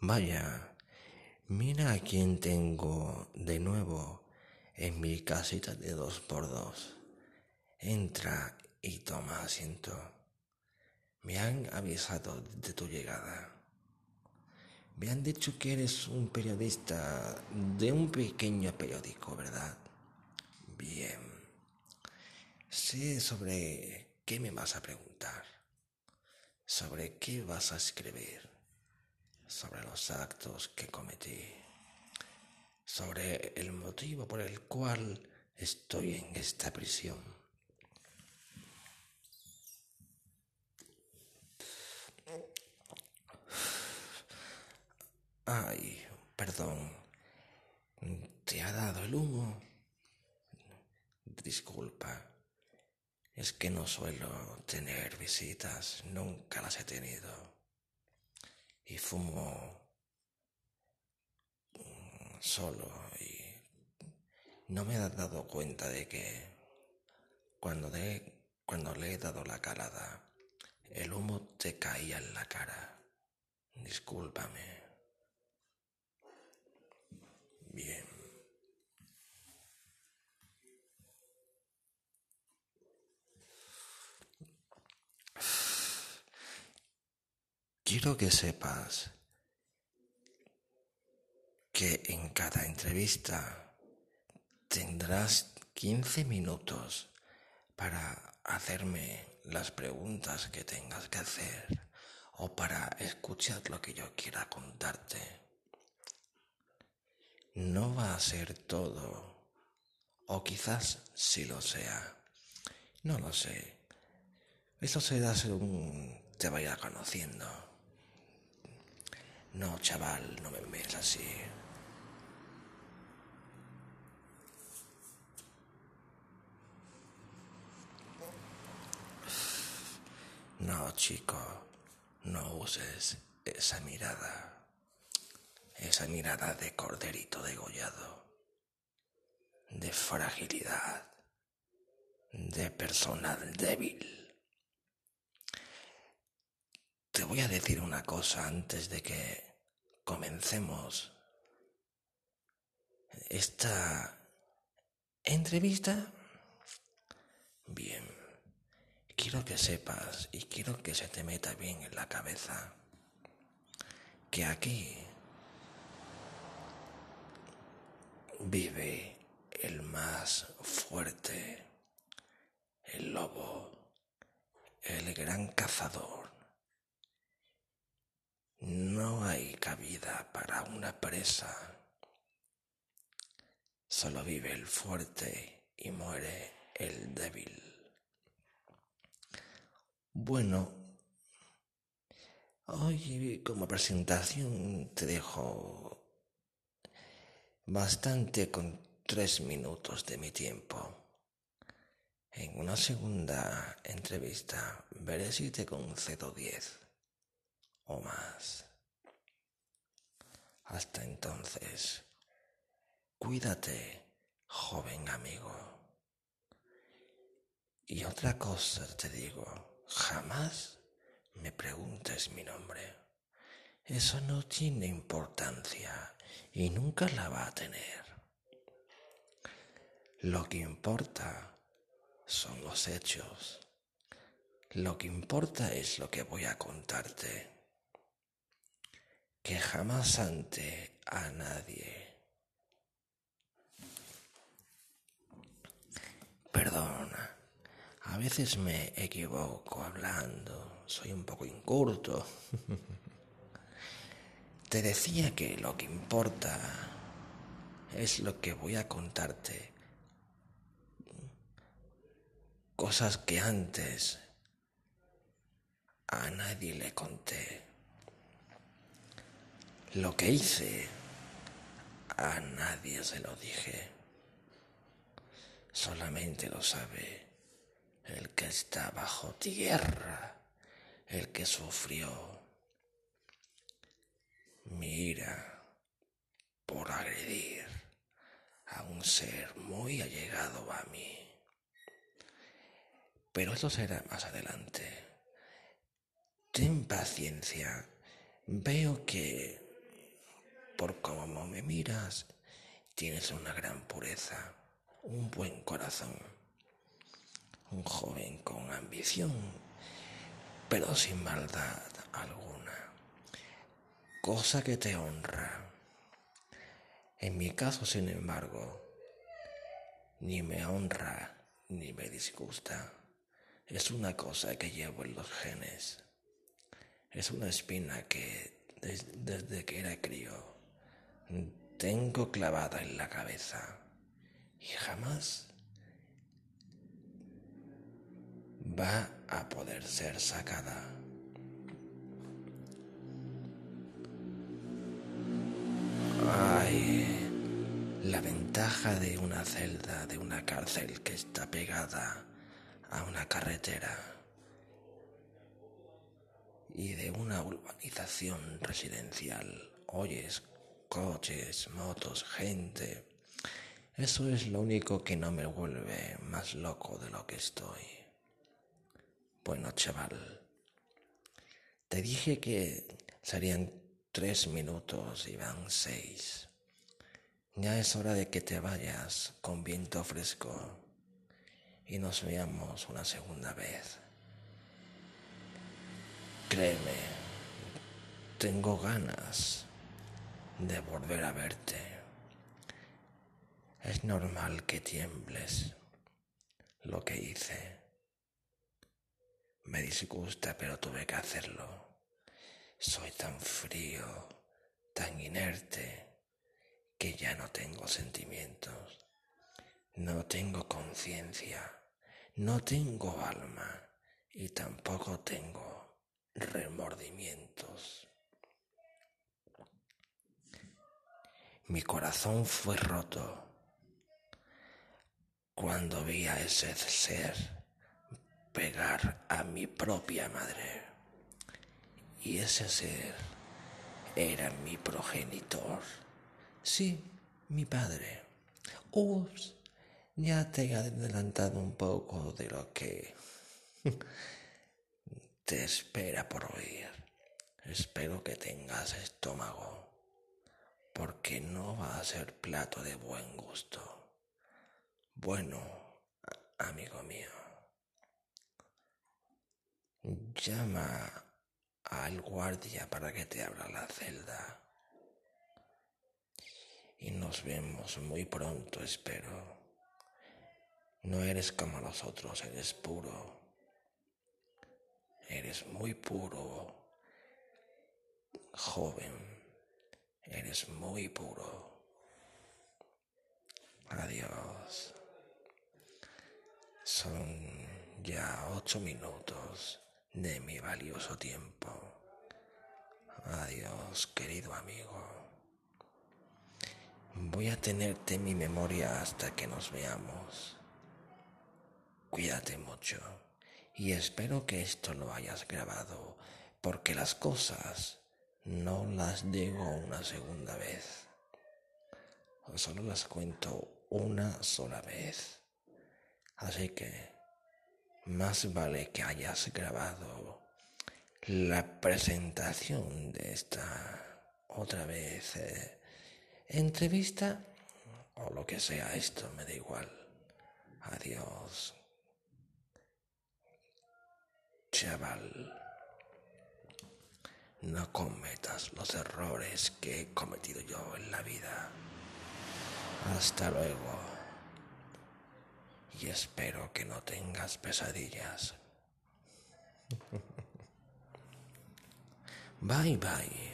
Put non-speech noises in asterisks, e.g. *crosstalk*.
Vaya, mira a quién tengo de nuevo en mi casita de dos por dos. Entra y toma asiento. Me han avisado de tu llegada. Me han dicho que eres un periodista de un pequeño periódico, ¿verdad? Bien. Sé sobre qué me vas a preguntar. Sobre qué vas a escribir. Sobre los actos que cometí. Sobre el motivo por el cual estoy en esta prisión. Ay, perdón. ¿Te ha dado el humo? Disculpa. Es que no suelo tener visitas, nunca las he tenido. Y fumo solo y no me he dado cuenta de que cuando, cuando le he dado la calada, el humo te caía en la cara. Discúlpame. Bien. Quiero que sepas que en cada entrevista tendrás 15 minutos para hacerme las preguntas que tengas que hacer o para escuchar lo que yo quiera contarte no va a ser todo. O quizás sí lo sea. No lo sé. Eso será según te vaya conociendo. No, chaval, no me ves así. No, chico, no uses esa mirada esa mirada de corderito degollado, de fragilidad, de persona débil. Te voy a decir una cosa antes de que comencemos esta entrevista. Bien, quiero que sepas y quiero que se te meta bien en la cabeza que aquí vive el más fuerte, el lobo, el gran cazador. No hay cabida para una presa. Solo vive el fuerte y muere el débil. Bueno, hoy como presentación te dejo bastante con tres minutos de mi tiempo. En una segunda entrevista veré si te concedo diez más. Hasta entonces, cuídate, joven amigo. Y otra cosa te digo, jamás me preguntes mi nombre. Eso no tiene importancia y nunca la va a tener. Lo que importa son los hechos. Lo que importa es lo que voy a contarte. Que jamás ante a nadie. Perdona, a veces me equivoco hablando, soy un poco incurto. *laughs* Te decía que lo que importa es lo que voy a contarte. Cosas que antes a nadie le conté. Lo que hice a nadie se lo dije. Solamente lo sabe el que está bajo tierra, el que sufrió mi ira por agredir a un ser muy allegado a mí. Pero eso será más adelante. Ten paciencia. Veo que por cómo me miras, tienes una gran pureza, un buen corazón, un joven con ambición, pero sin maldad alguna, cosa que te honra. En mi caso, sin embargo, ni me honra ni me disgusta. Es una cosa que llevo en los genes. Es una espina que desde que era crío tengo clavada en la cabeza y jamás va a poder ser sacada. Ay, la ventaja de una celda, de una cárcel que está pegada a una carretera y de una urbanización residencial. Oyes coches, motos, gente. Eso es lo único que no me vuelve más loco de lo que estoy. Bueno, chaval, te dije que serían tres minutos y van seis. Ya es hora de que te vayas con viento fresco y nos veamos una segunda vez. Créeme, tengo ganas de volver a verte. Es normal que tiembles lo que hice. Me disgusta, pero tuve que hacerlo. Soy tan frío, tan inerte, que ya no tengo sentimientos. No tengo conciencia, no tengo alma y tampoco tengo Mi corazón fue roto cuando vi a ese ser pegar a mi propia madre. Y ese ser era mi progenitor. Sí, mi padre. Ups, ya te he adelantado un poco de lo que *laughs* te espera por oír. Espero que tengas estómago, porque no va a ser plato de buen gusto. Bueno, amigo mío, llama al guardia para que te abra la celda. Y nos vemos muy pronto, espero. No eres como los otros, eres puro Eres muy puro, joven. Eres muy puro. Adiós. Son ya ocho minutos de mi valioso tiempo. Adiós, querido amigo. Voy a tenerte en mi memoria hasta que nos veamos. Cuídate mucho y espero que esto lo hayas grabado porque las cosas no las digo una segunda vez. Solo las cuento una sola vez. Así que más vale que hayas grabado la presentación de esta otra vez eh, entrevista o lo que sea esto, me da igual. Adiós chaval, no cometas los errores que he cometido yo en la vida. Hasta luego. Y espero que no tengas pesadillas. *laughs* Bye bye.